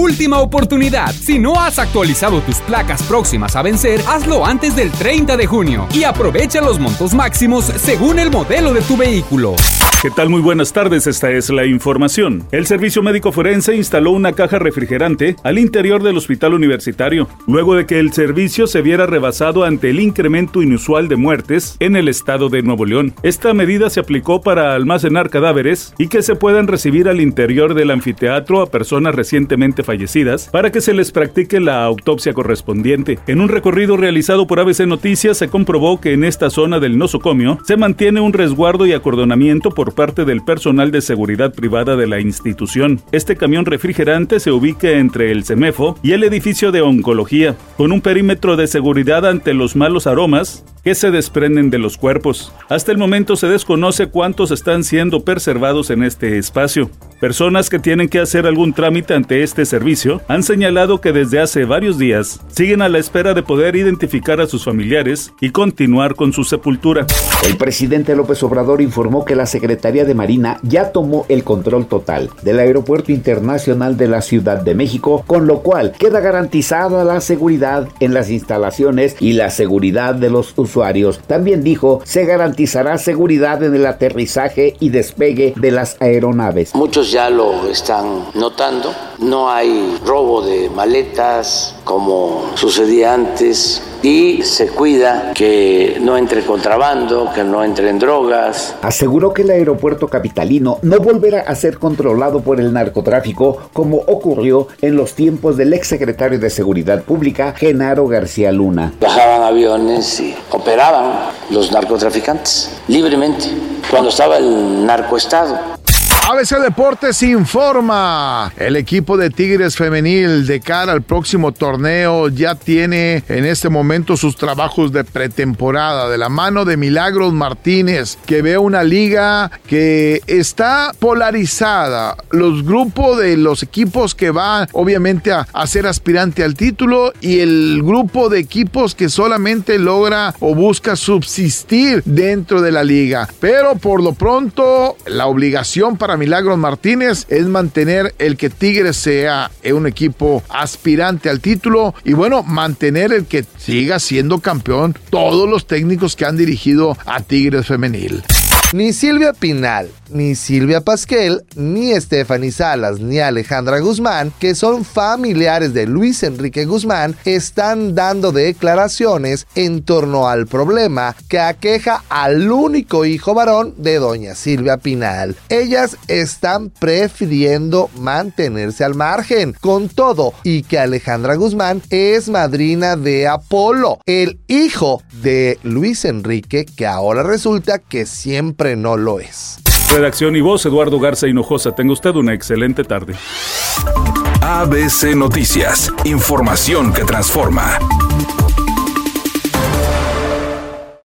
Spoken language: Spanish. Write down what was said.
Última oportunidad. Si no has actualizado tus placas próximas a vencer, hazlo antes del 30 de junio y aprovecha los montos máximos según el modelo de tu vehículo. ¿Qué tal? Muy buenas tardes, esta es la información. El Servicio Médico Forense instaló una caja refrigerante al interior del hospital universitario, luego de que el servicio se viera rebasado ante el incremento inusual de muertes en el estado de Nuevo León. Esta medida se aplicó para almacenar cadáveres y que se puedan recibir al interior del anfiteatro a personas recientemente para que se les practique la autopsia correspondiente. En un recorrido realizado por ABC Noticias se comprobó que en esta zona del nosocomio se mantiene un resguardo y acordonamiento por parte del personal de seguridad privada de la institución. Este camión refrigerante se ubica entre el CEMEFO y el edificio de oncología, con un perímetro de seguridad ante los malos aromas que se desprenden de los cuerpos. Hasta el momento se desconoce cuántos están siendo preservados en este espacio. Personas que tienen que hacer algún trámite ante este servicio han señalado que desde hace varios días siguen a la espera de poder identificar a sus familiares y continuar con su sepultura. El presidente López Obrador informó que la Secretaría de Marina ya tomó el control total del Aeropuerto Internacional de la Ciudad de México, con lo cual queda garantizada la seguridad en las instalaciones y la seguridad de los usuarios. También dijo, se garantizará seguridad en el aterrizaje y despegue de las aeronaves. Muchos ya lo están notando. No hay robo de maletas como sucedía antes y se cuida que no entre contrabando, que no entren drogas. Aseguró que el aeropuerto capitalino no volverá a ser controlado por el narcotráfico como ocurrió en los tiempos del exsecretario de Seguridad Pública, Genaro García Luna. Bajaban aviones y operaban los narcotraficantes libremente cuando estaba el narcoestado. ABC Deportes informa. El equipo de Tigres Femenil de cara al próximo torneo ya tiene en este momento sus trabajos de pretemporada de la mano de Milagros Martínez, que ve una liga que está polarizada. Los grupos de los equipos que van obviamente a, a ser aspirante al título y el grupo de equipos que solamente logra o busca subsistir dentro de la liga. Pero por lo pronto la obligación para Milagros Martínez es mantener el que Tigres sea un equipo aspirante al título y bueno, mantener el que siga siendo campeón todos los técnicos que han dirigido a Tigres femenil. Ni Silvia Pinal, ni Silvia Pasquel, ni Stephanie Salas, ni Alejandra Guzmán, que son familiares de Luis Enrique Guzmán, están dando declaraciones en torno al problema que aqueja al único hijo varón de doña Silvia Pinal. Ellas están prefiriendo mantenerse al margen, con todo, y que Alejandra Guzmán es madrina de Apolo, el hijo de Luis Enrique, que ahora resulta que siempre no lo es. Redacción y voz, Eduardo Garza Hinojosa. Tenga usted una excelente tarde. ABC Noticias. Información que transforma.